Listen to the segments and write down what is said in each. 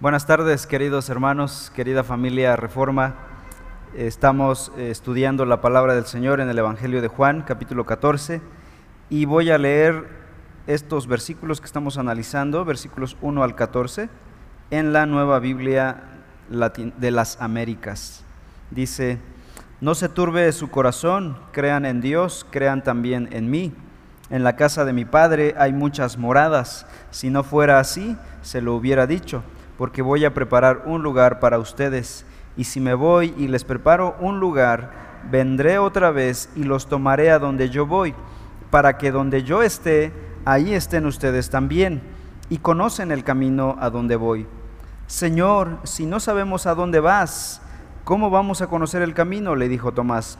Buenas tardes, queridos hermanos, querida familia Reforma. Estamos eh, estudiando la palabra del Señor en el Evangelio de Juan, capítulo 14, y voy a leer estos versículos que estamos analizando, versículos 1 al 14, en la nueva Biblia de las Américas. Dice, no se turbe su corazón, crean en Dios, crean también en mí. En la casa de mi Padre hay muchas moradas, si no fuera así, se lo hubiera dicho porque voy a preparar un lugar para ustedes. Y si me voy y les preparo un lugar, vendré otra vez y los tomaré a donde yo voy, para que donde yo esté, ahí estén ustedes también, y conocen el camino a donde voy. Señor, si no sabemos a dónde vas, ¿cómo vamos a conocer el camino? le dijo Tomás.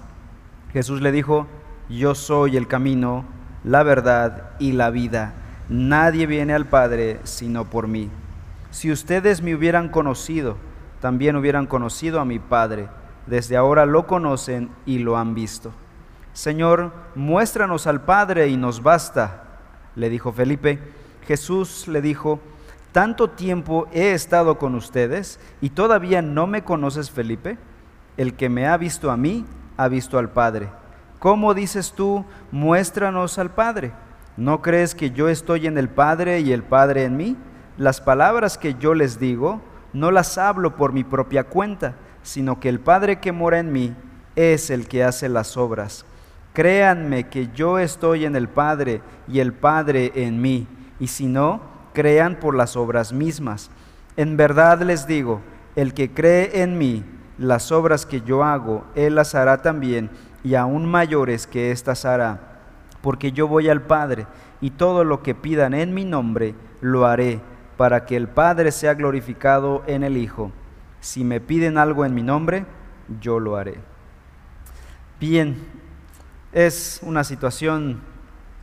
Jesús le dijo, yo soy el camino, la verdad y la vida. Nadie viene al Padre sino por mí. Si ustedes me hubieran conocido, también hubieran conocido a mi Padre. Desde ahora lo conocen y lo han visto. Señor, muéstranos al Padre y nos basta, le dijo Felipe. Jesús le dijo, tanto tiempo he estado con ustedes y todavía no me conoces, Felipe. El que me ha visto a mí, ha visto al Padre. ¿Cómo dices tú, muéstranos al Padre? ¿No crees que yo estoy en el Padre y el Padre en mí? Las palabras que yo les digo no las hablo por mi propia cuenta, sino que el Padre que mora en mí es el que hace las obras. Créanme que yo estoy en el Padre y el Padre en mí, y si no, crean por las obras mismas. En verdad les digo, el que cree en mí, las obras que yo hago, él las hará también, y aún mayores que éstas hará, porque yo voy al Padre, y todo lo que pidan en mi nombre, lo haré para que el Padre sea glorificado en el Hijo. Si me piden algo en mi nombre, yo lo haré. Bien, es una situación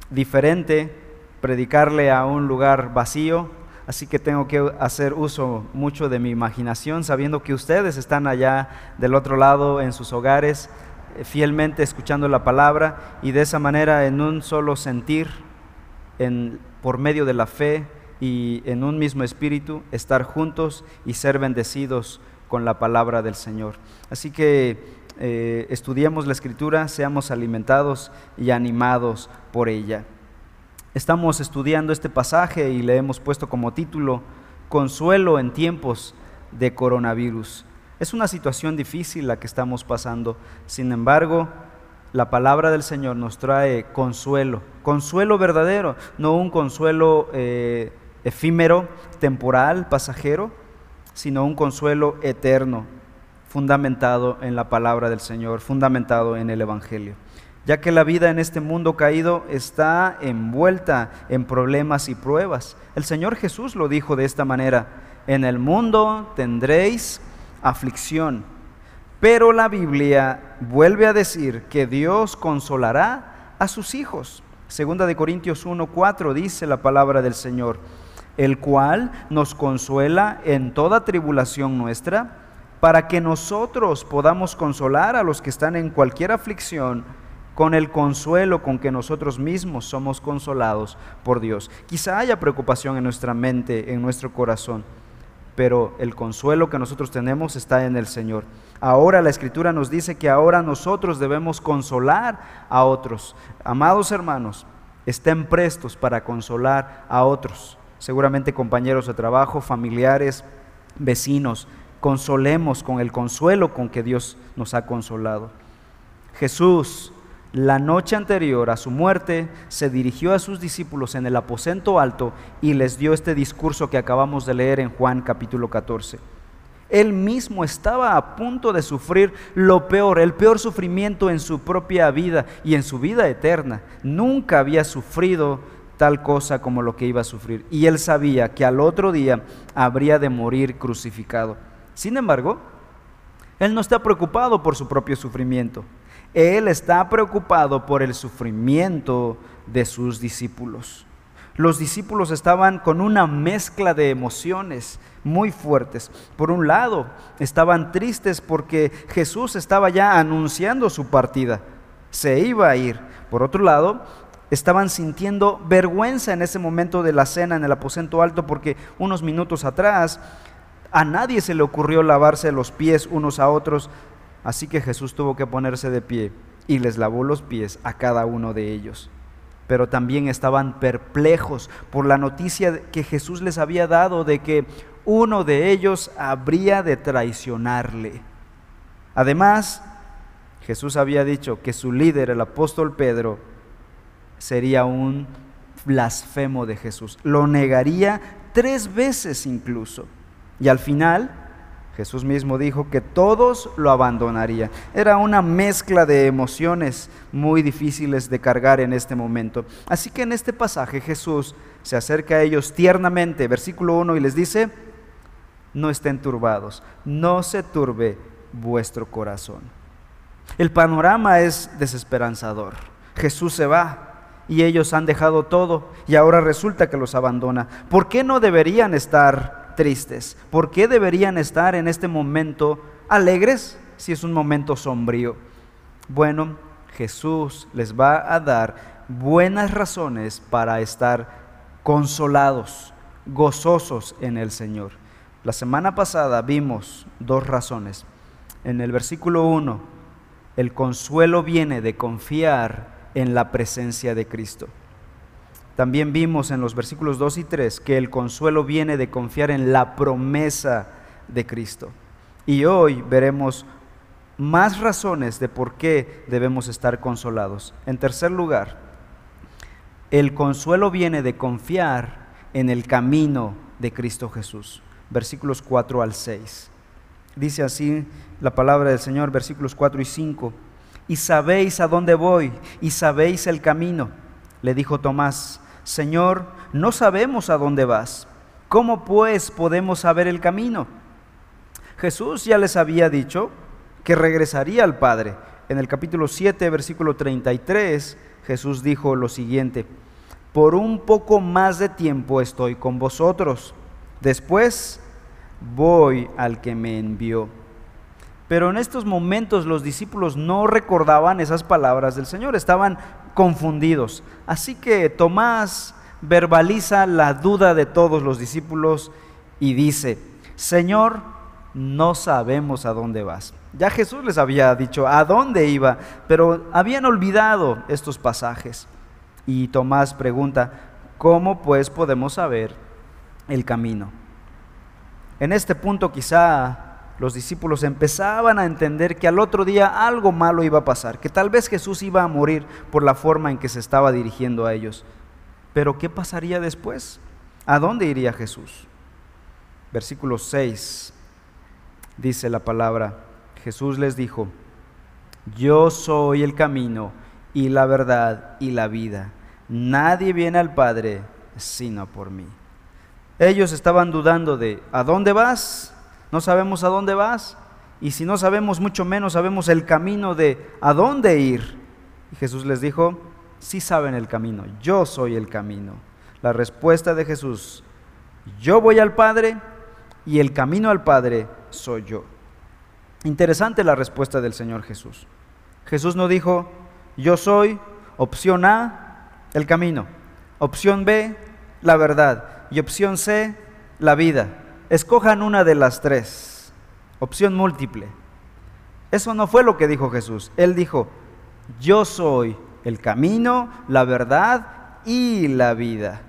diferente predicarle a un lugar vacío, así que tengo que hacer uso mucho de mi imaginación, sabiendo que ustedes están allá del otro lado en sus hogares, fielmente escuchando la palabra y de esa manera en un solo sentir, en, por medio de la fe, y en un mismo espíritu estar juntos y ser bendecidos con la palabra del Señor. Así que eh, estudiemos la escritura, seamos alimentados y animados por ella. Estamos estudiando este pasaje y le hemos puesto como título Consuelo en tiempos de coronavirus. Es una situación difícil la que estamos pasando, sin embargo, la palabra del Señor nos trae consuelo, consuelo verdadero, no un consuelo... Eh, efímero, temporal, pasajero, sino un consuelo eterno, fundamentado en la palabra del Señor, fundamentado en el Evangelio. Ya que la vida en este mundo caído está envuelta en problemas y pruebas. El Señor Jesús lo dijo de esta manera, en el mundo tendréis aflicción, pero la Biblia vuelve a decir que Dios consolará a sus hijos. Segunda de Corintios 1:4 dice la palabra del Señor el cual nos consuela en toda tribulación nuestra, para que nosotros podamos consolar a los que están en cualquier aflicción con el consuelo con que nosotros mismos somos consolados por Dios. Quizá haya preocupación en nuestra mente, en nuestro corazón, pero el consuelo que nosotros tenemos está en el Señor. Ahora la Escritura nos dice que ahora nosotros debemos consolar a otros. Amados hermanos, estén prestos para consolar a otros seguramente compañeros de trabajo, familiares, vecinos. Consolemos con el consuelo con que Dios nos ha consolado. Jesús, la noche anterior a su muerte, se dirigió a sus discípulos en el aposento alto y les dio este discurso que acabamos de leer en Juan capítulo 14. Él mismo estaba a punto de sufrir lo peor, el peor sufrimiento en su propia vida y en su vida eterna. Nunca había sufrido tal cosa como lo que iba a sufrir. Y él sabía que al otro día habría de morir crucificado. Sin embargo, él no está preocupado por su propio sufrimiento. Él está preocupado por el sufrimiento de sus discípulos. Los discípulos estaban con una mezcla de emociones muy fuertes. Por un lado, estaban tristes porque Jesús estaba ya anunciando su partida. Se iba a ir. Por otro lado, estaban sintiendo vergüenza en ese momento de la cena en el aposento alto porque unos minutos atrás A nadie se le ocurrió lavarse los pies unos a otros, así que Jesús tuvo que ponerse de pie y les lavó los pies a cada uno de ellos. Pero también estaban perplejos por la noticia que Jesús les había dado de que uno de ellos habría de traicionarle. Además, Jesús había dicho que su líder, el apóstol Pedro, sería un blasfemo de Jesús. Lo negaría tres veces incluso. Y al final, Jesús mismo dijo que todos lo abandonarían. Era una mezcla de emociones muy difíciles de cargar en este momento. Así que en este pasaje Jesús se acerca a ellos tiernamente, versículo 1, y les dice, no estén turbados, no se turbe vuestro corazón. El panorama es desesperanzador. Jesús se va y ellos han dejado todo y ahora resulta que los abandona. ¿Por qué no deberían estar tristes? ¿Por qué deberían estar en este momento alegres si es un momento sombrío? Bueno, Jesús les va a dar buenas razones para estar consolados, gozosos en el Señor. La semana pasada vimos dos razones. En el versículo 1, el consuelo viene de confiar en la presencia de Cristo. También vimos en los versículos 2 y 3 que el consuelo viene de confiar en la promesa de Cristo. Y hoy veremos más razones de por qué debemos estar consolados. En tercer lugar, el consuelo viene de confiar en el camino de Cristo Jesús. Versículos 4 al 6. Dice así la palabra del Señor, versículos 4 y 5 y sabéis a dónde voy y sabéis el camino. Le dijo Tomás, Señor, no sabemos a dónde vas. ¿Cómo pues podemos saber el camino? Jesús ya les había dicho que regresaría al Padre. En el capítulo 7, versículo 33, Jesús dijo lo siguiente, por un poco más de tiempo estoy con vosotros, después voy al que me envió. Pero en estos momentos los discípulos no recordaban esas palabras del Señor, estaban confundidos. Así que Tomás verbaliza la duda de todos los discípulos y dice, Señor, no sabemos a dónde vas. Ya Jesús les había dicho a dónde iba, pero habían olvidado estos pasajes. Y Tomás pregunta, ¿cómo pues podemos saber el camino? En este punto quizá los discípulos empezaban a entender que al otro día algo malo iba a pasar, que tal vez Jesús iba a morir por la forma en que se estaba dirigiendo a ellos. Pero ¿qué pasaría después? ¿A dónde iría Jesús? Versículo 6 dice la palabra, Jesús les dijo, yo soy el camino y la verdad y la vida. Nadie viene al Padre sino por mí. Ellos estaban dudando de, ¿a dónde vas? No sabemos a dónde vas y si no sabemos mucho menos sabemos el camino de a dónde ir. Y Jesús les dijo, sí saben el camino, yo soy el camino. La respuesta de Jesús, yo voy al Padre y el camino al Padre soy yo. Interesante la respuesta del Señor Jesús. Jesús no dijo, yo soy opción A, el camino, opción B, la verdad y opción C, la vida. Escojan una de las tres. Opción múltiple. Eso no fue lo que dijo Jesús. Él dijo, yo soy el camino, la verdad y la vida.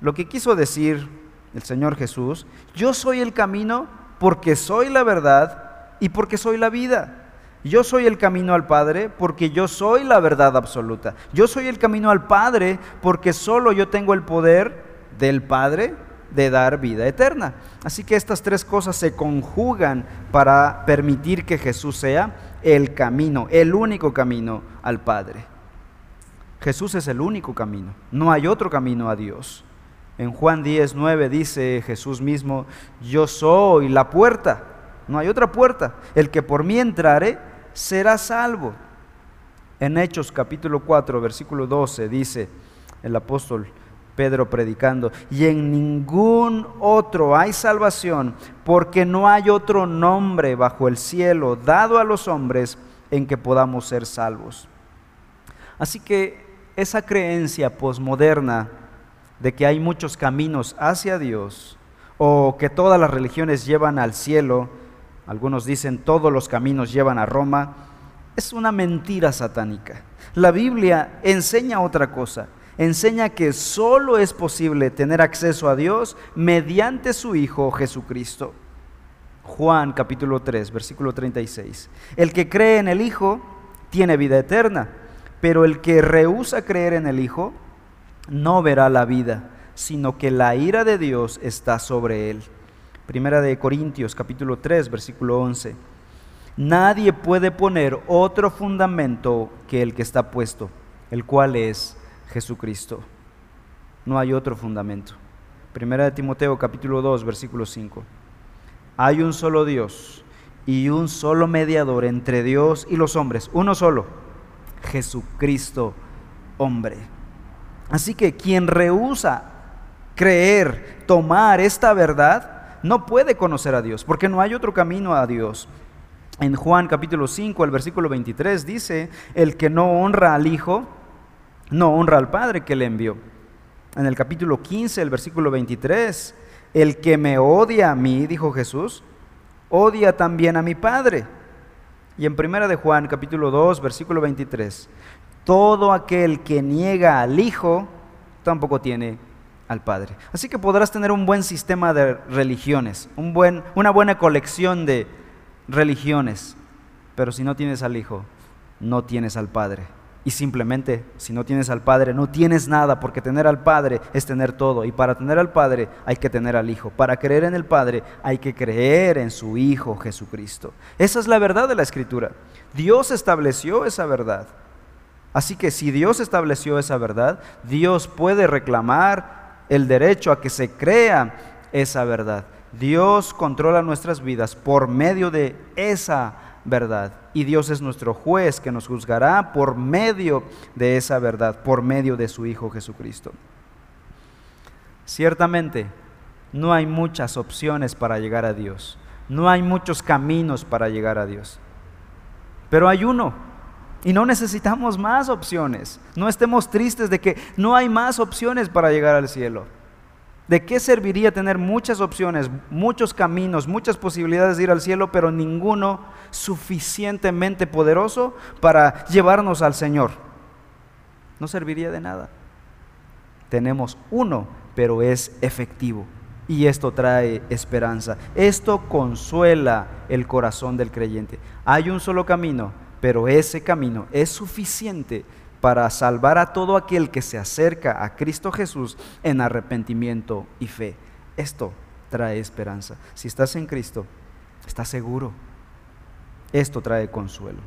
Lo que quiso decir el Señor Jesús, yo soy el camino porque soy la verdad y porque soy la vida. Yo soy el camino al Padre porque yo soy la verdad absoluta. Yo soy el camino al Padre porque solo yo tengo el poder del Padre de dar vida eterna. Así que estas tres cosas se conjugan para permitir que Jesús sea el camino, el único camino al Padre. Jesús es el único camino, no hay otro camino a Dios. En Juan 10, 9 dice Jesús mismo, yo soy la puerta, no hay otra puerta. El que por mí entrare será salvo. En Hechos capítulo 4, versículo 12 dice el apóstol, Pedro predicando, y en ningún otro hay salvación, porque no hay otro nombre bajo el cielo dado a los hombres en que podamos ser salvos. Así que esa creencia posmoderna de que hay muchos caminos hacia Dios o que todas las religiones llevan al cielo, algunos dicen todos los caminos llevan a Roma, es una mentira satánica. La Biblia enseña otra cosa, enseña que solo es posible tener acceso a Dios mediante su Hijo Jesucristo. Juan capítulo 3, versículo 36. El que cree en el Hijo tiene vida eterna, pero el que rehúsa creer en el Hijo no verá la vida, sino que la ira de Dios está sobre él. Primera de Corintios capítulo 3, versículo 11. Nadie puede poner otro fundamento que el que está puesto, el cual es Jesucristo. No hay otro fundamento. Primera de Timoteo capítulo 2, versículo 5. Hay un solo Dios y un solo mediador entre Dios y los hombres, uno solo, Jesucristo hombre. Así que quien rehúsa creer, tomar esta verdad, no puede conocer a Dios, porque no hay otro camino a Dios. En Juan capítulo 5, el versículo 23 dice, el que no honra al Hijo, no honra al Padre que le envió. En el capítulo 15, el versículo 23, el que me odia a mí, dijo Jesús, odia también a mi Padre. Y en primera de Juan, capítulo 2, versículo 23, todo aquel que niega al Hijo tampoco tiene al Padre. Así que podrás tener un buen sistema de religiones, un buen, una buena colección de religiones, pero si no tienes al Hijo, no tienes al Padre. Y simplemente, si no tienes al Padre, no tienes nada, porque tener al Padre es tener todo. Y para tener al Padre hay que tener al Hijo. Para creer en el Padre hay que creer en su Hijo Jesucristo. Esa es la verdad de la Escritura. Dios estableció esa verdad. Así que si Dios estableció esa verdad, Dios puede reclamar el derecho a que se crea esa verdad. Dios controla nuestras vidas por medio de esa verdad. Y Dios es nuestro juez que nos juzgará por medio de esa verdad, por medio de su Hijo Jesucristo. Ciertamente, no hay muchas opciones para llegar a Dios. No hay muchos caminos para llegar a Dios. Pero hay uno. Y no necesitamos más opciones. No estemos tristes de que no hay más opciones para llegar al cielo. ¿De qué serviría tener muchas opciones, muchos caminos, muchas posibilidades de ir al cielo, pero ninguno suficientemente poderoso para llevarnos al Señor? No serviría de nada. Tenemos uno, pero es efectivo. Y esto trae esperanza. Esto consuela el corazón del creyente. Hay un solo camino, pero ese camino es suficiente para salvar a todo aquel que se acerca a Cristo Jesús en arrepentimiento y fe. Esto trae esperanza. Si estás en Cristo, estás seguro. Esto trae consuelo.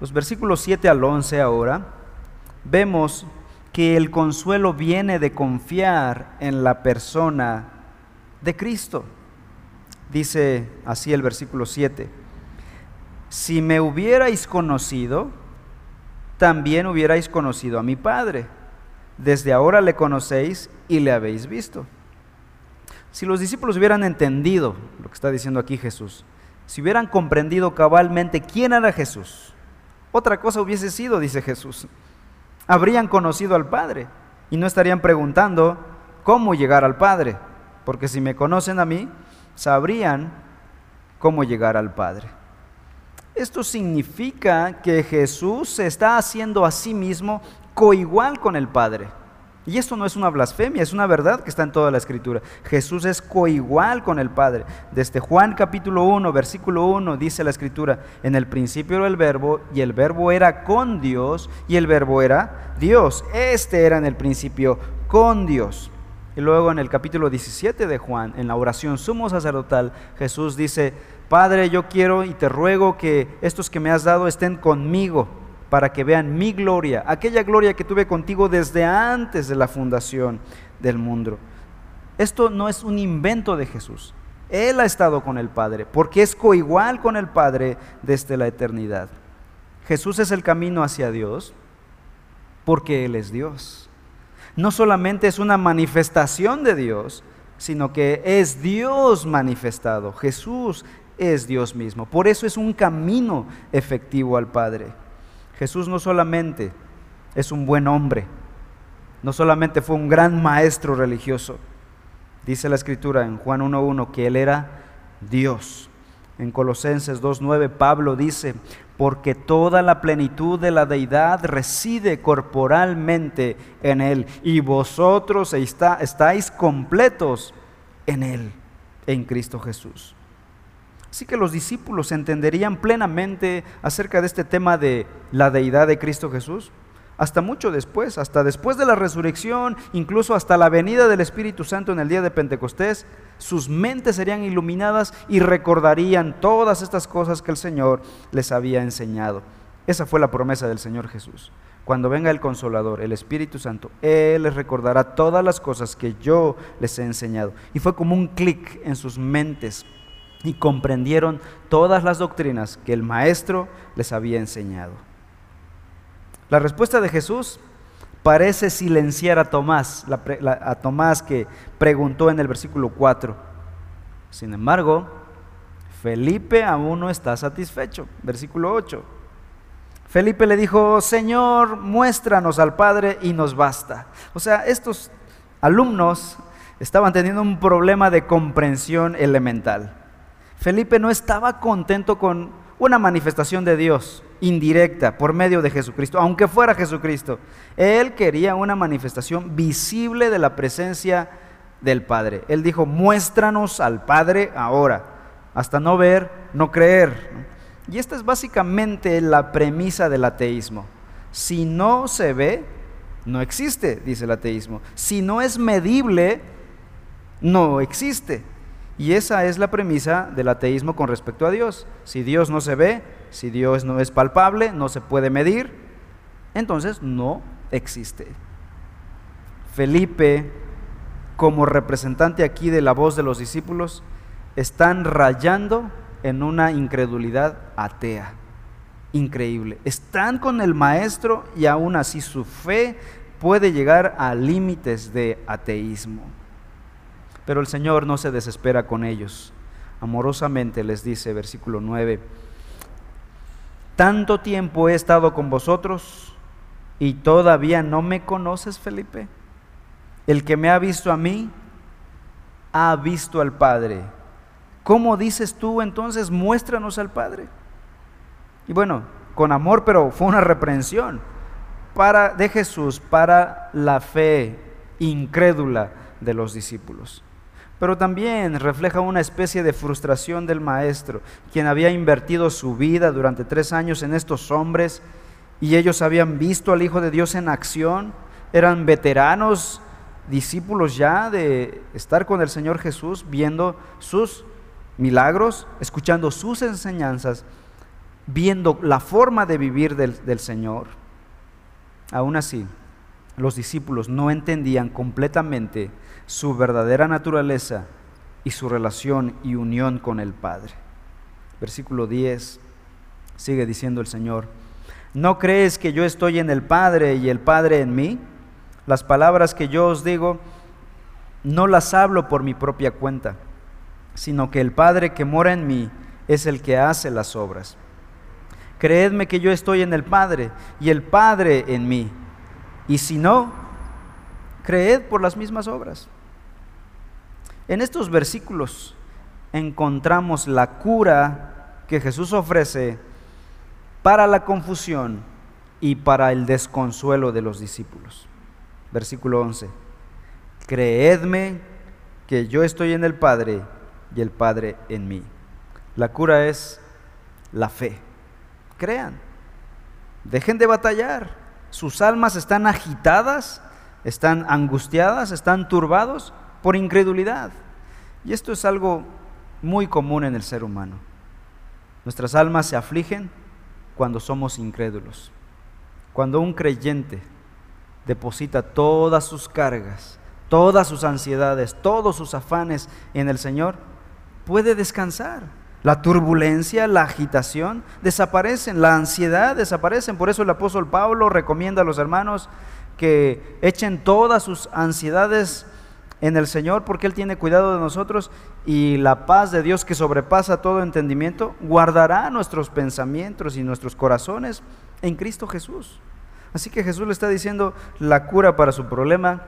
Los versículos 7 al 11 ahora vemos que el consuelo viene de confiar en la persona de Cristo. Dice así el versículo 7, si me hubierais conocido, también hubierais conocido a mi Padre. Desde ahora le conocéis y le habéis visto. Si los discípulos hubieran entendido lo que está diciendo aquí Jesús, si hubieran comprendido cabalmente quién era Jesús, otra cosa hubiese sido, dice Jesús. Habrían conocido al Padre y no estarían preguntando cómo llegar al Padre, porque si me conocen a mí, sabrían cómo llegar al Padre. Esto significa que Jesús se está haciendo a sí mismo coigual con el Padre. Y esto no es una blasfemia, es una verdad que está en toda la escritura. Jesús es coigual con el Padre. Desde Juan capítulo 1, versículo 1 dice la escritura, en el principio era el verbo y el verbo era con Dios y el verbo era Dios. Este era en el principio con Dios. Y luego en el capítulo 17 de Juan, en la oración sumo sacerdotal, Jesús dice, Padre, yo quiero y te ruego que estos que me has dado estén conmigo para que vean mi gloria, aquella gloria que tuve contigo desde antes de la fundación del mundo. Esto no es un invento de Jesús. Él ha estado con el Padre, porque es coigual con el Padre desde la eternidad. Jesús es el camino hacia Dios, porque Él es Dios. No solamente es una manifestación de Dios, sino que es Dios manifestado. Jesús es Dios mismo. Por eso es un camino efectivo al Padre. Jesús no solamente es un buen hombre, no solamente fue un gran maestro religioso, Dice la escritura en Juan 1.1 que Él era Dios. En Colosenses 2.9 Pablo dice, porque toda la plenitud de la deidad reside corporalmente en Él, y vosotros estáis completos en Él, en Cristo Jesús. Así que los discípulos entenderían plenamente acerca de este tema de la deidad de Cristo Jesús hasta mucho después, hasta después de la resurrección, incluso hasta la venida del Espíritu Santo en el día de Pentecostés, sus mentes serían iluminadas y recordarían todas estas cosas que el Señor les había enseñado. Esa fue la promesa del Señor Jesús. Cuando venga el Consolador, el Espíritu Santo, Él les recordará todas las cosas que yo les he enseñado. Y fue como un clic en sus mentes y comprendieron todas las doctrinas que el Maestro les había enseñado. La respuesta de Jesús parece silenciar a Tomás, a Tomás que preguntó en el versículo 4. Sin embargo, Felipe aún no está satisfecho. Versículo 8. Felipe le dijo, Señor, muéstranos al Padre y nos basta. O sea, estos alumnos estaban teniendo un problema de comprensión elemental. Felipe no estaba contento con una manifestación de Dios indirecta por medio de Jesucristo, aunque fuera Jesucristo. Él quería una manifestación visible de la presencia del Padre. Él dijo, muéstranos al Padre ahora, hasta no ver, no creer. Y esta es básicamente la premisa del ateísmo. Si no se ve, no existe, dice el ateísmo. Si no es medible, no existe. Y esa es la premisa del ateísmo con respecto a Dios. Si Dios no se ve, si Dios no es palpable, no se puede medir, entonces no existe. Felipe, como representante aquí de la voz de los discípulos, están rayando en una incredulidad atea. Increíble. Están con el maestro y aún así su fe puede llegar a límites de ateísmo. Pero el Señor no se desespera con ellos. Amorosamente les dice, versículo 9, tanto tiempo he estado con vosotros y todavía no me conoces, Felipe. El que me ha visto a mí, ha visto al Padre. ¿Cómo dices tú entonces, muéstranos al Padre? Y bueno, con amor, pero fue una reprensión para, de Jesús para la fe incrédula de los discípulos pero también refleja una especie de frustración del maestro, quien había invertido su vida durante tres años en estos hombres y ellos habían visto al Hijo de Dios en acción, eran veteranos, discípulos ya de estar con el Señor Jesús, viendo sus milagros, escuchando sus enseñanzas, viendo la forma de vivir del, del Señor. Aún así, los discípulos no entendían completamente su verdadera naturaleza y su relación y unión con el Padre. Versículo 10 sigue diciendo el Señor, ¿no crees que yo estoy en el Padre y el Padre en mí? Las palabras que yo os digo no las hablo por mi propia cuenta, sino que el Padre que mora en mí es el que hace las obras. Creedme que yo estoy en el Padre y el Padre en mí. Y si no, creed por las mismas obras. En estos versículos encontramos la cura que Jesús ofrece para la confusión y para el desconsuelo de los discípulos. Versículo 11. Creedme que yo estoy en el Padre y el Padre en mí. La cura es la fe. Crean. Dejen de batallar. Sus almas están agitadas están angustiadas, están turbados por incredulidad. Y esto es algo muy común en el ser humano. Nuestras almas se afligen cuando somos incrédulos. Cuando un creyente deposita todas sus cargas, todas sus ansiedades, todos sus afanes en el Señor, puede descansar. La turbulencia, la agitación desaparecen, la ansiedad desaparecen. Por eso el apóstol Pablo recomienda a los hermanos que echen todas sus ansiedades en el Señor porque Él tiene cuidado de nosotros y la paz de Dios que sobrepasa todo entendimiento guardará nuestros pensamientos y nuestros corazones en Cristo Jesús. Así que Jesús le está diciendo, la cura para su problema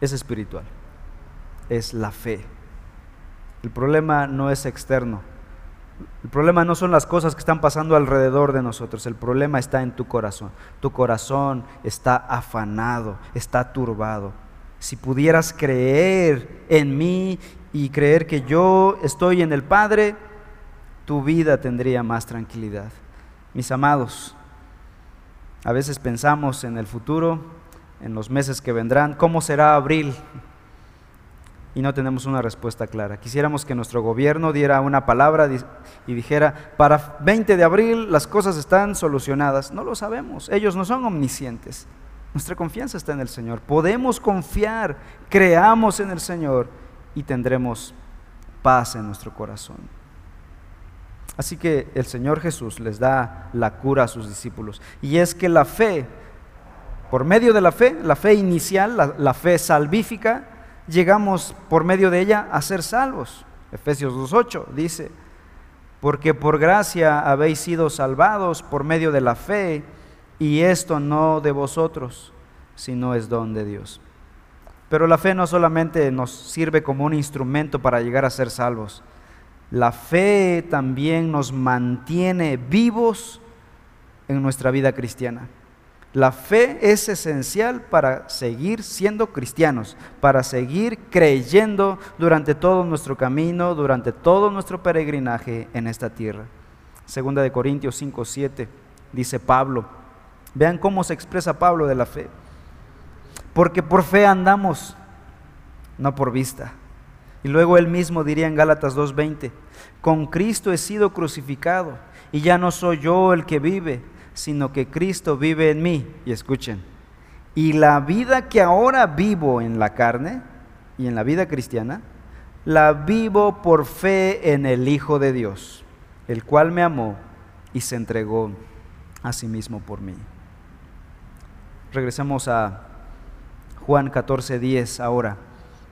es espiritual. es la fe. El problema no es externo. El problema no son las cosas que están pasando alrededor de nosotros. El problema está en tu corazón. Tu corazón está afanado, está turbado. Si pudieras creer en mí y creer que yo estoy en el Padre, tu vida tendría más tranquilidad. Mis amados, a veces pensamos en el futuro, en los meses que vendrán, ¿cómo será abril? Y no tenemos una respuesta clara. Quisiéramos que nuestro gobierno diera una palabra y dijera, para 20 de abril las cosas están solucionadas. No lo sabemos, ellos no son omniscientes. Nuestra confianza está en el Señor. Podemos confiar, creamos en el Señor y tendremos paz en nuestro corazón. Así que el Señor Jesús les da la cura a sus discípulos. Y es que la fe, por medio de la fe, la fe inicial, la, la fe salvífica, llegamos por medio de ella a ser salvos. Efesios 2.8 dice, porque por gracia habéis sido salvados por medio de la fe, y esto no de vosotros, sino es don de Dios. Pero la fe no solamente nos sirve como un instrumento para llegar a ser salvos, la fe también nos mantiene vivos en nuestra vida cristiana. La fe es esencial para seguir siendo cristianos, para seguir creyendo durante todo nuestro camino, durante todo nuestro peregrinaje en esta tierra. Segunda de Corintios 5, 7, dice Pablo. Vean cómo se expresa Pablo de la fe. Porque por fe andamos, no por vista. Y luego él mismo diría en Gálatas 2:20, con Cristo he sido crucificado y ya no soy yo el que vive, sino que Cristo vive en mí. Y escuchen, y la vida que ahora vivo en la carne y en la vida cristiana, la vivo por fe en el Hijo de Dios, el cual me amó y se entregó a sí mismo por mí. Regresemos a Juan 14, 10 ahora.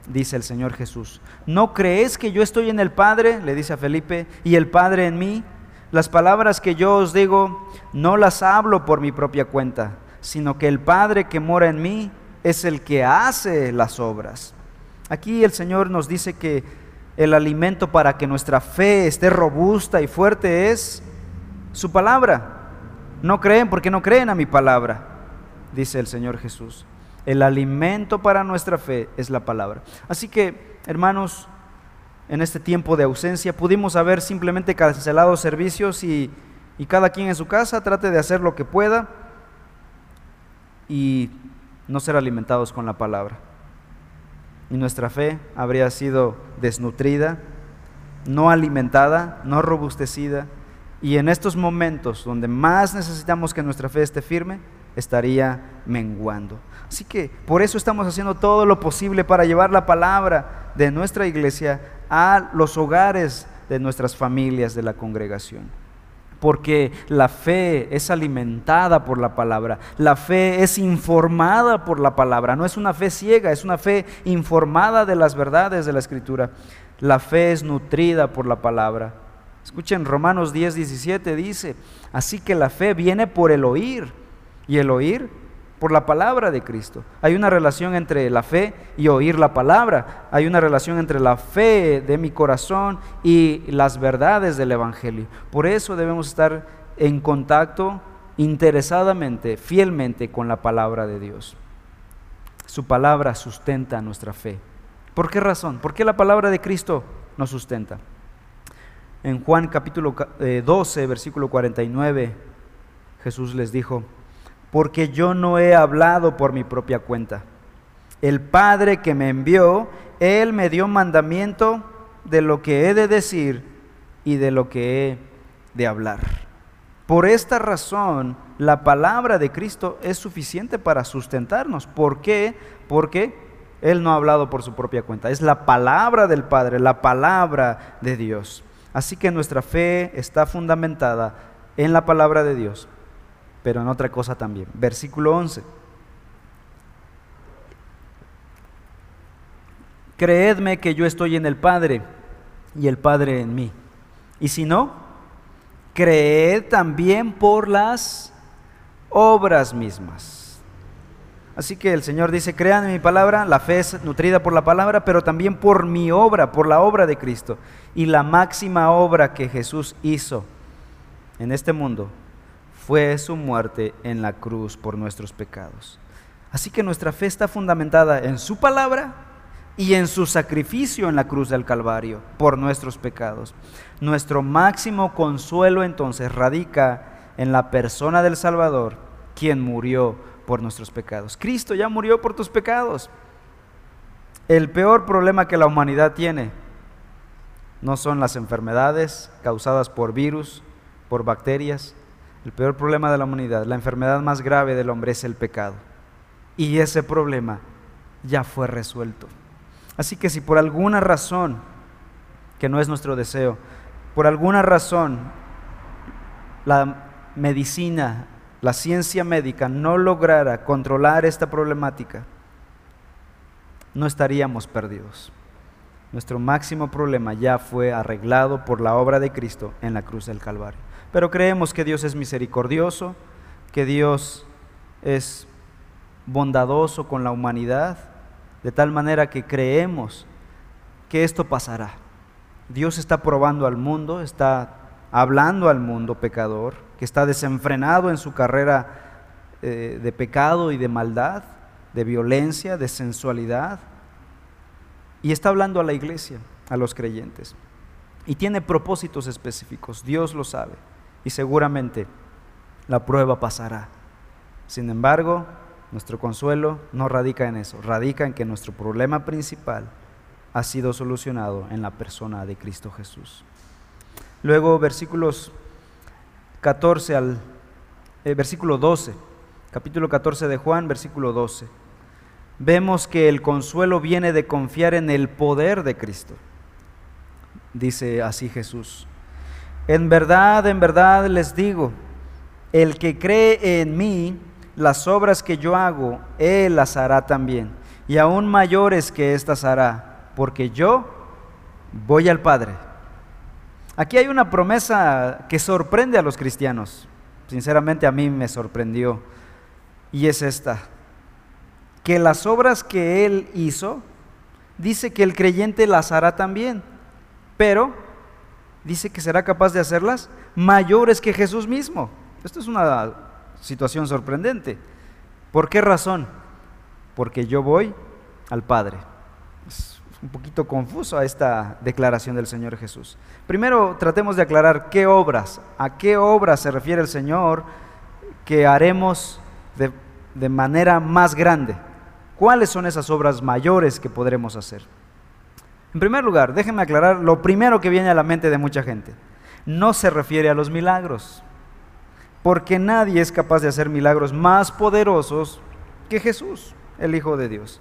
Dice el Señor Jesús, ¿no crees que yo estoy en el Padre? Le dice a Felipe, y el Padre en mí. Las palabras que yo os digo no las hablo por mi propia cuenta, sino que el Padre que mora en mí es el que hace las obras. Aquí el Señor nos dice que el alimento para que nuestra fe esté robusta y fuerte es su palabra. No creen porque no creen a mi palabra, dice el Señor Jesús. El alimento para nuestra fe es la palabra. Así que, hermanos, en este tiempo de ausencia. Pudimos haber simplemente cancelado servicios y, y cada quien en su casa trate de hacer lo que pueda y no ser alimentados con la palabra. Y nuestra fe habría sido desnutrida, no alimentada, no robustecida. Y en estos momentos donde más necesitamos que nuestra fe esté firme, estaría menguando. Así que por eso estamos haciendo todo lo posible para llevar la palabra de nuestra iglesia a los hogares de nuestras familias de la congregación. Porque la fe es alimentada por la palabra, la fe es informada por la palabra, no es una fe ciega, es una fe informada de las verdades de la escritura. La fe es nutrida por la palabra. Escuchen, Romanos 10, 17 dice, así que la fe viene por el oír y el oír por la palabra de Cristo. Hay una relación entre la fe y oír la palabra. Hay una relación entre la fe de mi corazón y las verdades del Evangelio. Por eso debemos estar en contacto interesadamente, fielmente con la palabra de Dios. Su palabra sustenta nuestra fe. ¿Por qué razón? ¿Por qué la palabra de Cristo nos sustenta? En Juan capítulo 12, eh, versículo 49, Jesús les dijo, porque yo no he hablado por mi propia cuenta. El Padre que me envió, Él me dio mandamiento de lo que he de decir y de lo que he de hablar. Por esta razón, la palabra de Cristo es suficiente para sustentarnos. ¿Por qué? Porque Él no ha hablado por su propia cuenta. Es la palabra del Padre, la palabra de Dios. Así que nuestra fe está fundamentada en la palabra de Dios pero en otra cosa también. Versículo 11. Creedme que yo estoy en el Padre y el Padre en mí. Y si no, creed también por las obras mismas. Así que el Señor dice, crean en mi palabra, la fe es nutrida por la palabra, pero también por mi obra, por la obra de Cristo. Y la máxima obra que Jesús hizo en este mundo fue su muerte en la cruz por nuestros pecados. Así que nuestra fe está fundamentada en su palabra y en su sacrificio en la cruz del Calvario por nuestros pecados. Nuestro máximo consuelo entonces radica en la persona del Salvador, quien murió por nuestros pecados. Cristo ya murió por tus pecados. El peor problema que la humanidad tiene no son las enfermedades causadas por virus, por bacterias. El peor problema de la humanidad, la enfermedad más grave del hombre es el pecado. Y ese problema ya fue resuelto. Así que si por alguna razón, que no es nuestro deseo, por alguna razón la medicina la ciencia médica no lograra controlar esta problemática, no estaríamos perdidos. Nuestro máximo problema ya fue arreglado por la obra de Cristo en la cruz del Calvario. Pero creemos que Dios es misericordioso, que Dios es bondadoso con la humanidad, de tal manera que creemos que esto pasará. Dios está probando al mundo, está hablando al mundo pecador, que está desenfrenado en su carrera eh, de pecado y de maldad, de violencia, de sensualidad, y está hablando a la iglesia, a los creyentes. Y tiene propósitos específicos, Dios lo sabe, y seguramente la prueba pasará. Sin embargo, nuestro consuelo no radica en eso, radica en que nuestro problema principal ha sido solucionado en la persona de Cristo Jesús. Luego versículos 14 al eh, versículo 12, capítulo 14 de Juan, versículo 12. Vemos que el consuelo viene de confiar en el poder de Cristo. Dice así Jesús. En verdad, en verdad les digo, el que cree en mí, las obras que yo hago, él las hará también, y aún mayores que éstas hará, porque yo voy al Padre Aquí hay una promesa que sorprende a los cristianos. Sinceramente a mí me sorprendió. Y es esta. Que las obras que Él hizo, dice que el creyente las hará también. Pero dice que será capaz de hacerlas mayores que Jesús mismo. Esto es una situación sorprendente. ¿Por qué razón? Porque yo voy al Padre un poquito confuso a esta declaración del Señor Jesús. Primero tratemos de aclarar qué obras, a qué obras se refiere el Señor que haremos de, de manera más grande. ¿Cuáles son esas obras mayores que podremos hacer? En primer lugar, déjenme aclarar lo primero que viene a la mente de mucha gente. No se refiere a los milagros, porque nadie es capaz de hacer milagros más poderosos que Jesús, el Hijo de Dios.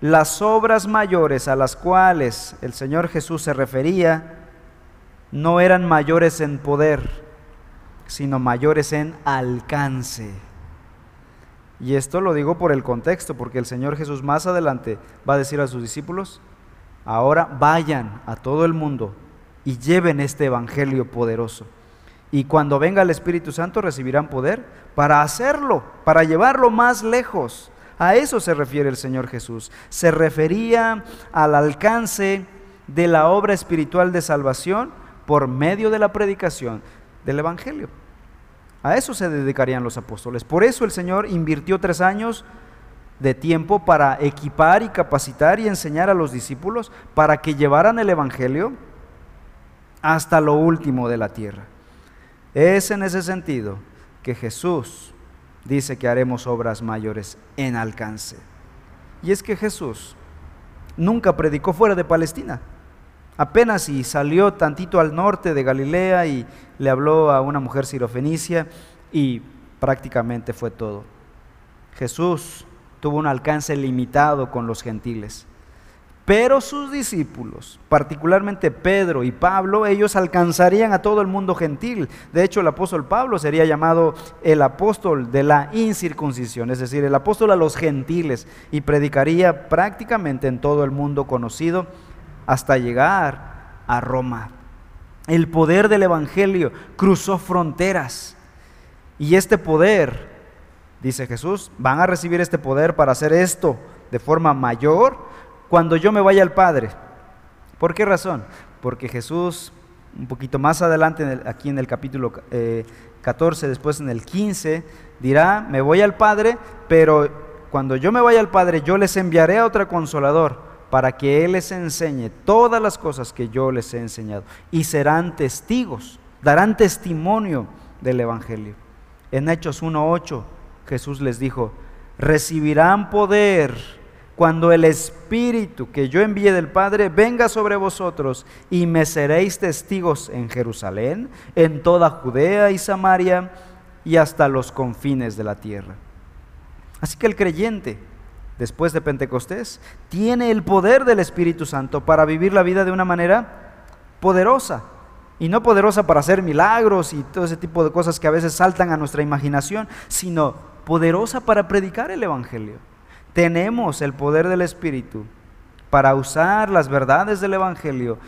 Las obras mayores a las cuales el Señor Jesús se refería no eran mayores en poder, sino mayores en alcance. Y esto lo digo por el contexto, porque el Señor Jesús más adelante va a decir a sus discípulos, ahora vayan a todo el mundo y lleven este Evangelio poderoso. Y cuando venga el Espíritu Santo recibirán poder para hacerlo, para llevarlo más lejos. A eso se refiere el Señor Jesús. Se refería al alcance de la obra espiritual de salvación por medio de la predicación del Evangelio. A eso se dedicarían los apóstoles. Por eso el Señor invirtió tres años de tiempo para equipar y capacitar y enseñar a los discípulos para que llevaran el Evangelio hasta lo último de la tierra. Es en ese sentido que Jesús dice que haremos obras mayores en alcance. Y es que Jesús nunca predicó fuera de Palestina. Apenas y salió tantito al norte de Galilea y le habló a una mujer sirofenicia y prácticamente fue todo. Jesús tuvo un alcance limitado con los gentiles. Pero sus discípulos, particularmente Pedro y Pablo, ellos alcanzarían a todo el mundo gentil. De hecho, el apóstol Pablo sería llamado el apóstol de la incircuncisión, es decir, el apóstol a los gentiles, y predicaría prácticamente en todo el mundo conocido hasta llegar a Roma. El poder del Evangelio cruzó fronteras y este poder dice Jesús, van a recibir este poder para hacer esto de forma mayor cuando yo me vaya al Padre. ¿Por qué razón? Porque Jesús, un poquito más adelante, aquí en el capítulo 14, eh, después en el 15, dirá, me voy al Padre, pero cuando yo me vaya al Padre, yo les enviaré a otro consolador para que Él les enseñe todas las cosas que yo les he enseñado. Y serán testigos, darán testimonio del Evangelio. En Hechos 1.8 Jesús les dijo, recibirán poder cuando el Espíritu que yo envíe del Padre venga sobre vosotros y me seréis testigos en Jerusalén, en toda Judea y Samaria y hasta los confines de la tierra. Así que el creyente, después de Pentecostés, tiene el poder del Espíritu Santo para vivir la vida de una manera poderosa. Y no poderosa para hacer milagros y todo ese tipo de cosas que a veces saltan a nuestra imaginación, sino poderosa para predicar el Evangelio. Tenemos el poder del Espíritu para usar las verdades del Evangelio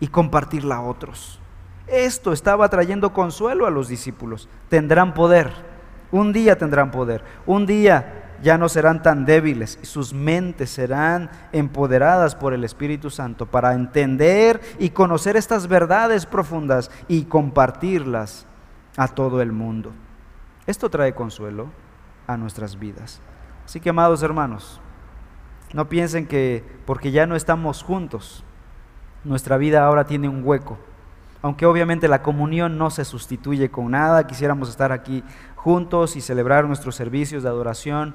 y compartirla a otros. Esto estaba trayendo consuelo a los discípulos. Tendrán poder. Un día tendrán poder. Un día ya no serán tan débiles sus mentes serán empoderadas por el Espíritu Santo para entender y conocer estas verdades profundas y compartirlas a todo el mundo. Esto trae consuelo nuestras vidas. Así que, amados hermanos, no piensen que porque ya no estamos juntos, nuestra vida ahora tiene un hueco. Aunque obviamente la comunión no se sustituye con nada, quisiéramos estar aquí juntos y celebrar nuestros servicios de adoración.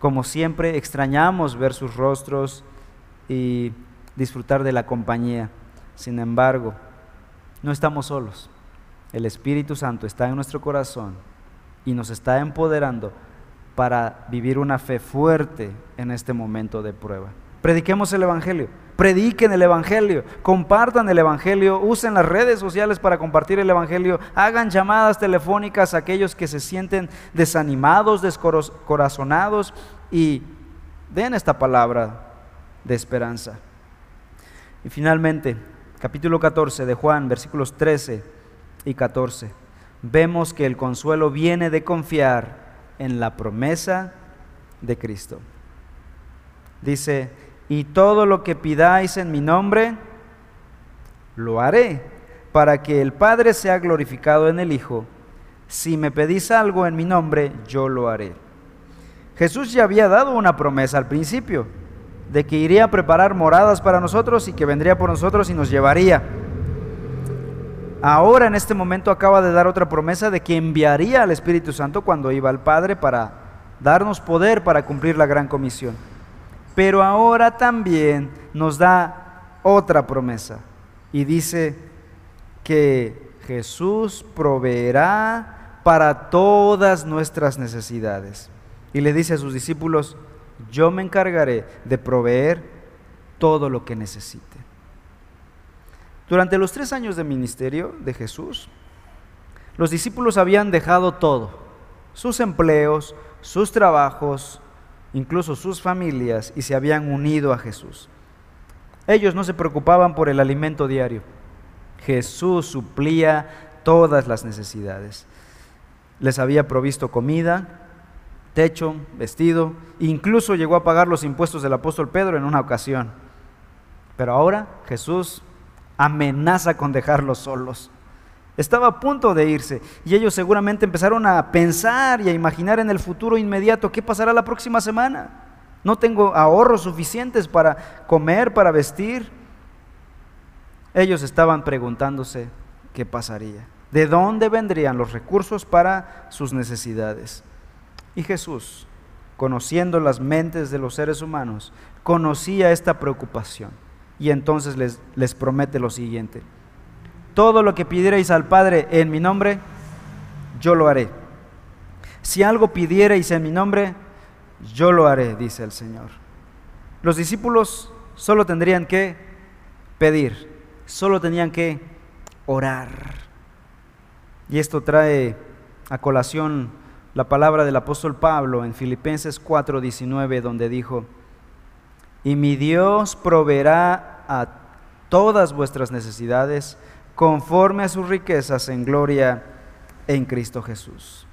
Como siempre, extrañamos ver sus rostros y disfrutar de la compañía. Sin embargo, no estamos solos. El Espíritu Santo está en nuestro corazón y nos está empoderando para vivir una fe fuerte en este momento de prueba. Prediquemos el Evangelio, prediquen el Evangelio, compartan el Evangelio, usen las redes sociales para compartir el Evangelio, hagan llamadas telefónicas a aquellos que se sienten desanimados, descorazonados y den esta palabra de esperanza. Y finalmente, capítulo 14 de Juan, versículos 13 y 14, vemos que el consuelo viene de confiar en la promesa de Cristo. Dice, y todo lo que pidáis en mi nombre, lo haré, para que el Padre sea glorificado en el Hijo. Si me pedís algo en mi nombre, yo lo haré. Jesús ya había dado una promesa al principio, de que iría a preparar moradas para nosotros y que vendría por nosotros y nos llevaría. Ahora en este momento acaba de dar otra promesa de que enviaría al Espíritu Santo cuando iba al Padre para darnos poder para cumplir la gran comisión pero ahora también nos da otra promesa y dice que Jesús proveerá para todas nuestras necesidades. Y le dice a sus discípulos, yo me encargaré de proveer todo lo que necesite. Durante los tres años de ministerio de Jesús, los discípulos habían dejado todo, sus empleos, sus trabajos, incluso sus familias, y se habían unido a Jesús. Ellos no se preocupaban por el alimento diario. Jesús suplía todas las necesidades. Les había provisto comida, techo, vestido, incluso llegó a pagar los impuestos del apóstol Pedro en una ocasión. Pero ahora Jesús amenaza con dejarlos solos. Estaba a punto de irse y ellos seguramente empezaron a pensar y a imaginar en el futuro inmediato qué pasará la próxima semana. No tengo ahorros suficientes para comer, para vestir. Ellos estaban preguntándose qué pasaría, de dónde vendrían los recursos para sus necesidades. Y Jesús, conociendo las mentes de los seres humanos, conocía esta preocupación y entonces les, les promete lo siguiente todo lo que pidierais al Padre en mi nombre, yo lo haré. Si algo pidierais en mi nombre, yo lo haré, dice el Señor. Los discípulos solo tendrían que pedir, solo tenían que orar. Y esto trae a colación la palabra del apóstol Pablo en Filipenses 4:19, donde dijo, y mi Dios proveerá a todas vuestras necesidades conforme a sus riquezas en gloria en Cristo Jesús.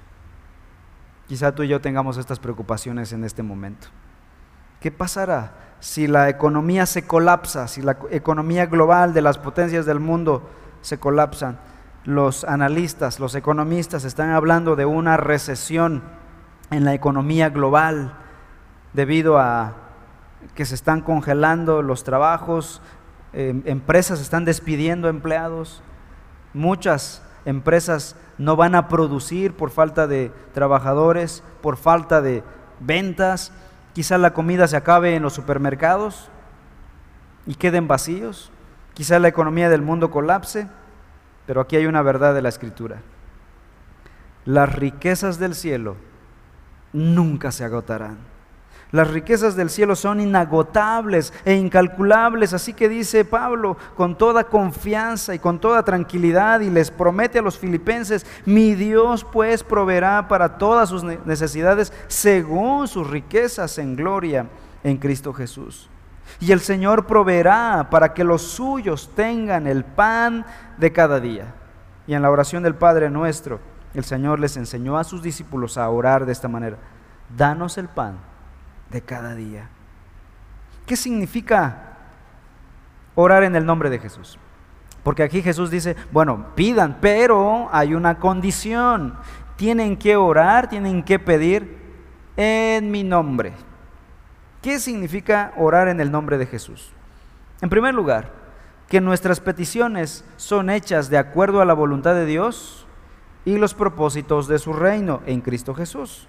Quizá tú y yo tengamos estas preocupaciones en este momento. ¿Qué pasará si la economía se colapsa, si la economía global de las potencias del mundo se colapsan? Los analistas, los economistas están hablando de una recesión en la economía global debido a que se están congelando los trabajos, em, empresas están despidiendo empleados, muchas empresas no van a producir por falta de trabajadores, por falta de ventas, quizá la comida se acabe en los supermercados y queden vacíos, quizá la economía del mundo colapse, pero aquí hay una verdad de la escritura. Las riquezas del cielo nunca se agotarán. Las riquezas del cielo son inagotables e incalculables, así que dice Pablo con toda confianza y con toda tranquilidad y les promete a los filipenses, mi Dios pues proveerá para todas sus necesidades según sus riquezas en gloria en Cristo Jesús. Y el Señor proveerá para que los suyos tengan el pan de cada día. Y en la oración del Padre nuestro, el Señor les enseñó a sus discípulos a orar de esta manera. Danos el pan de cada día. ¿Qué significa orar en el nombre de Jesús? Porque aquí Jesús dice, bueno, pidan, pero hay una condición. Tienen que orar, tienen que pedir en mi nombre. ¿Qué significa orar en el nombre de Jesús? En primer lugar, que nuestras peticiones son hechas de acuerdo a la voluntad de Dios y los propósitos de su reino en Cristo Jesús.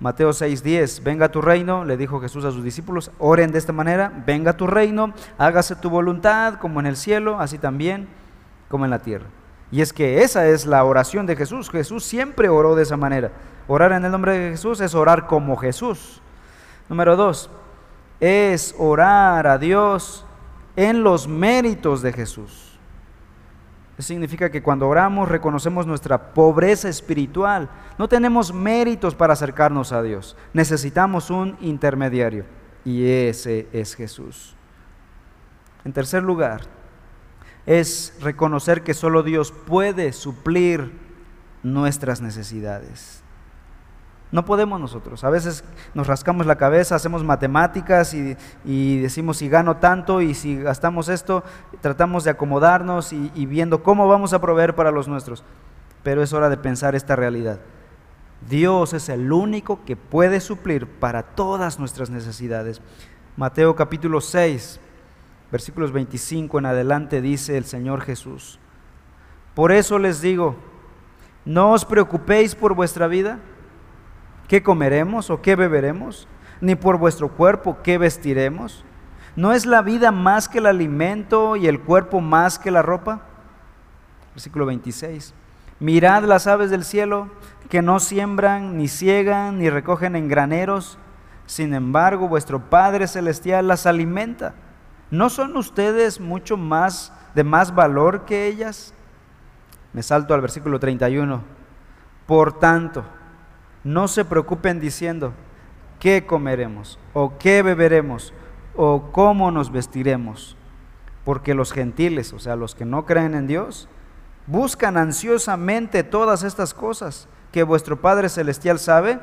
Mateo 6:10, venga tu reino, le dijo Jesús a sus discípulos, oren de esta manera, venga tu reino, hágase tu voluntad como en el cielo, así también como en la tierra. Y es que esa es la oración de Jesús. Jesús siempre oró de esa manera. Orar en el nombre de Jesús es orar como Jesús. Número dos, es orar a Dios en los méritos de Jesús. Eso significa que cuando oramos reconocemos nuestra pobreza espiritual. No tenemos méritos para acercarnos a Dios. Necesitamos un intermediario y ese es Jesús. En tercer lugar, es reconocer que solo Dios puede suplir nuestras necesidades. No podemos nosotros. A veces nos rascamos la cabeza, hacemos matemáticas y, decimos si gano tanto y si gastamos esto, tratamos de acomodarnos y, y viendo cómo vamos a proveer para los nuestros. Pero es hora de pensar esta realidad. Dios es el único que puede suplir para todas nuestras necesidades. Mateo capítulo 6, versículos 25 en adelante dice el Señor Jesús. Por eso les digo, no os preocupéis por vuestra vida ¿qué comeremos o qué beberemos? Ni por vuestro cuerpo, ¿qué vestiremos? ¿No es la vida más que el alimento y el cuerpo más que la ropa? Versículo 26. Mirad las aves del cielo, que no siembran, ni ciegan, ni recogen en graneros. Sin embargo, vuestro Padre Celestial las alimenta. ¿No son ustedes mucho más de más valor que ellas? Me salto al versículo 31. Por tanto, no se preocupen diciendo, ¿qué comeremos? ¿O qué beberemos? ¿O cómo nos vestiremos? Porque los gentiles, o sea, los que no creen en Dios, buscan ansiosamente todas estas cosas, que vuestro Padre Celestial sabe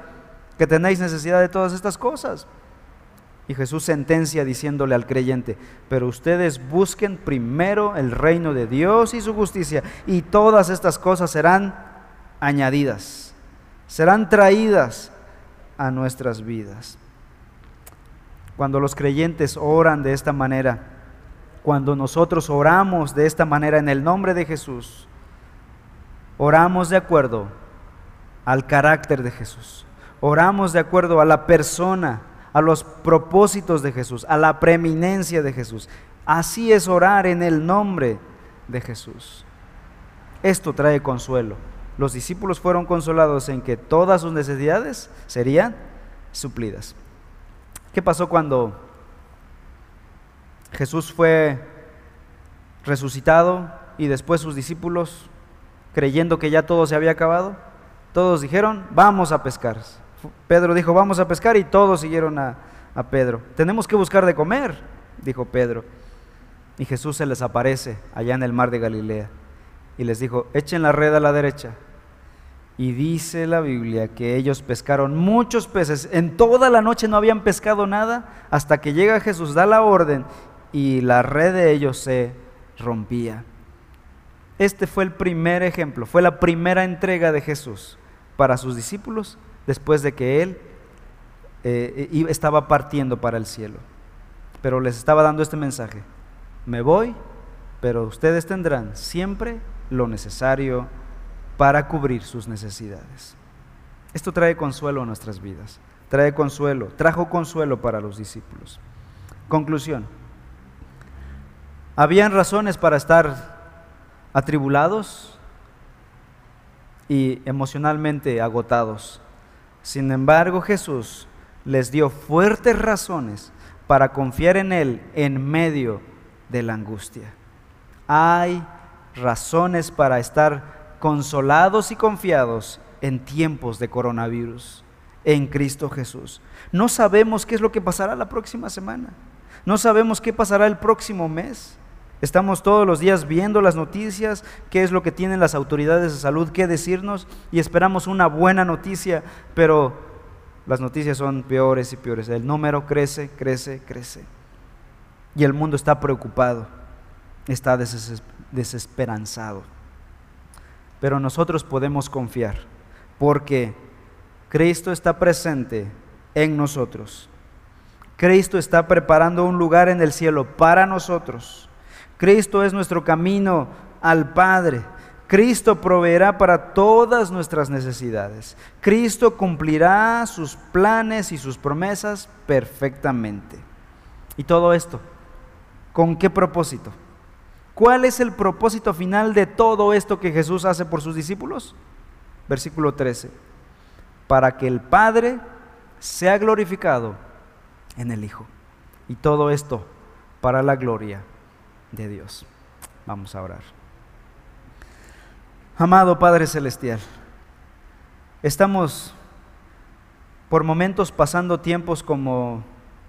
que tenéis necesidad de todas estas cosas. Y Jesús sentencia diciéndole al creyente, pero ustedes busquen primero el reino de Dios y su justicia, y todas estas cosas serán añadidas serán traídas a nuestras vidas. Cuando los creyentes oran de esta manera, cuando nosotros oramos de esta manera en el nombre de Jesús, oramos de acuerdo al carácter de Jesús, oramos de acuerdo a la persona, a los propósitos de Jesús, a la preeminencia de Jesús. Así es orar en el nombre de Jesús. Esto trae consuelo los discípulos fueron consolados en que todas sus necesidades serían suplidas. ¿Qué pasó cuando Jesús fue resucitado y después sus discípulos, creyendo que ya todo se había acabado, todos dijeron, vamos a pescar. Pedro dijo, vamos a pescar y todos siguieron a, a Pedro. Tenemos que buscar de comer, dijo Pedro. Y Jesús se les aparece allá en el mar de Galilea y les dijo, echen la red a la derecha Y dice la Biblia que ellos pescaron muchos peces. En toda la noche no habían pescado nada hasta que llega Jesús, da la orden y la red de ellos se rompía. Este fue el primer ejemplo, fue la primera entrega de Jesús para sus discípulos después de que Él eh, estaba partiendo para el cielo. Pero les estaba dando este mensaje. Me voy, pero ustedes tendrán siempre lo necesario para cubrir sus necesidades. Esto trae consuelo a nuestras vidas, trae consuelo, trajo consuelo para los discípulos. Conclusión. Habían razones para estar atribulados y emocionalmente agotados. Sin embargo, Jesús les dio fuertes razones para confiar en Él en medio de la angustia. Hay razones para estar consolados y confiados en tiempos de coronavirus, en Cristo Jesús. No sabemos qué es lo que pasará la próxima semana. No sabemos qué pasará el próximo mes. Estamos todos los días viendo las noticias, qué es lo que tienen las autoridades de salud que decirnos y esperamos una buena noticia, pero las noticias son peores y peores. El número crece, crece, crece. Y el mundo está preocupado, está desesperanzado. Pero nosotros podemos confiar porque Cristo está presente en nosotros. Cristo está preparando un lugar en el cielo para nosotros. Cristo es nuestro camino al Padre. Cristo proveerá para todas nuestras necesidades. Cristo cumplirá sus planes y sus promesas perfectamente. Y todo esto, ¿con qué propósito? ¿Cuál es el propósito final de todo esto que Jesús hace por sus discípulos? Versículo 13. Para que el Padre sea glorificado en el Hijo. Y todo esto para la gloria de Dios. Vamos a orar. Amado Padre Celestial, estamos por momentos pasando tiempos como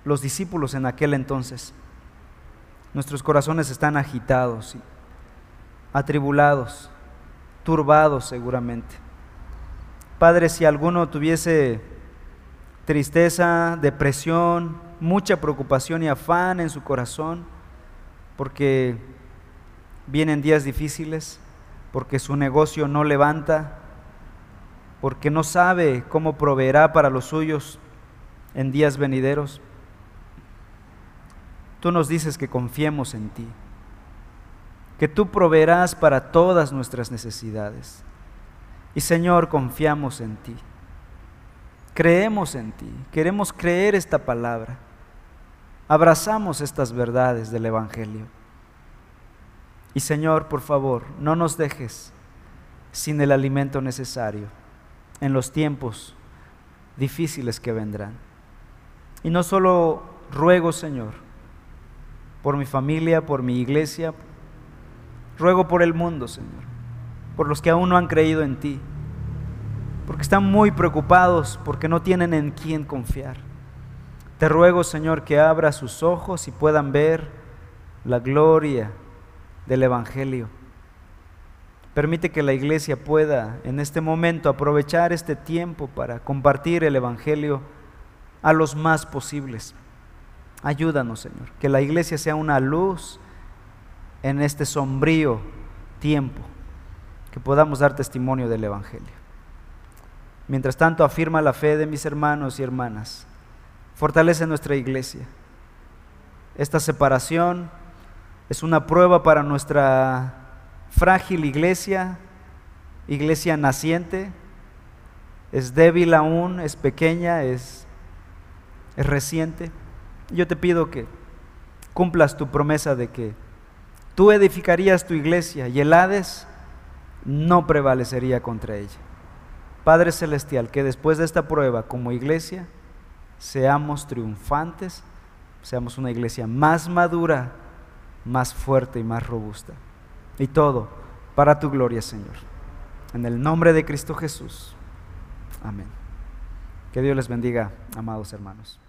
los discípulos en aquel entonces. Nuestros corazones están agitados, atribulados, turbados seguramente. Padre, si alguno tuviese tristeza, depresión, mucha preocupación y afán en su corazón, porque vienen días difíciles, porque su negocio no levanta, porque no sabe cómo proveerá para los suyos en días venideros. Tú nos dices que confiemos en ti, que tú proveerás para todas nuestras necesidades. Y Señor, confiamos en ti, creemos en ti, queremos creer esta palabra, abrazamos estas verdades del Evangelio. Y Señor, por favor, no nos dejes sin el alimento necesario en los tiempos difíciles que vendrán. Y no solo ruego, Señor, por mi familia, por mi iglesia, ruego por el mundo, Señor, por los que aún no han creído en ti, porque están muy preocupados, porque no tienen en quién confiar. Te ruego, Señor, que abra sus ojos y puedan ver la gloria del Evangelio. Permite que la iglesia pueda en este momento aprovechar este tiempo para compartir el Evangelio a los más posibles. Ayúdanos, Señor, que la iglesia sea una luz en este sombrío tiempo, que podamos dar testimonio del Evangelio. Mientras tanto, afirma la fe de mis hermanos y hermanas. Fortalece nuestra iglesia. Esta separación es una prueba para nuestra frágil iglesia, iglesia naciente, es débil aún, es pequeña, es, es reciente. Yo te pido que cumplas tu promesa de que tú edificarías tu iglesia y el Hades no prevalecería contra ella. Padre Celestial, que después de esta prueba como iglesia seamos triunfantes, seamos una iglesia más madura más fuerte y más robusta. Y todo para tu gloria, Señor. En el nombre de Cristo Jesús. Amén. Que Dios les bendiga, amados hermanos.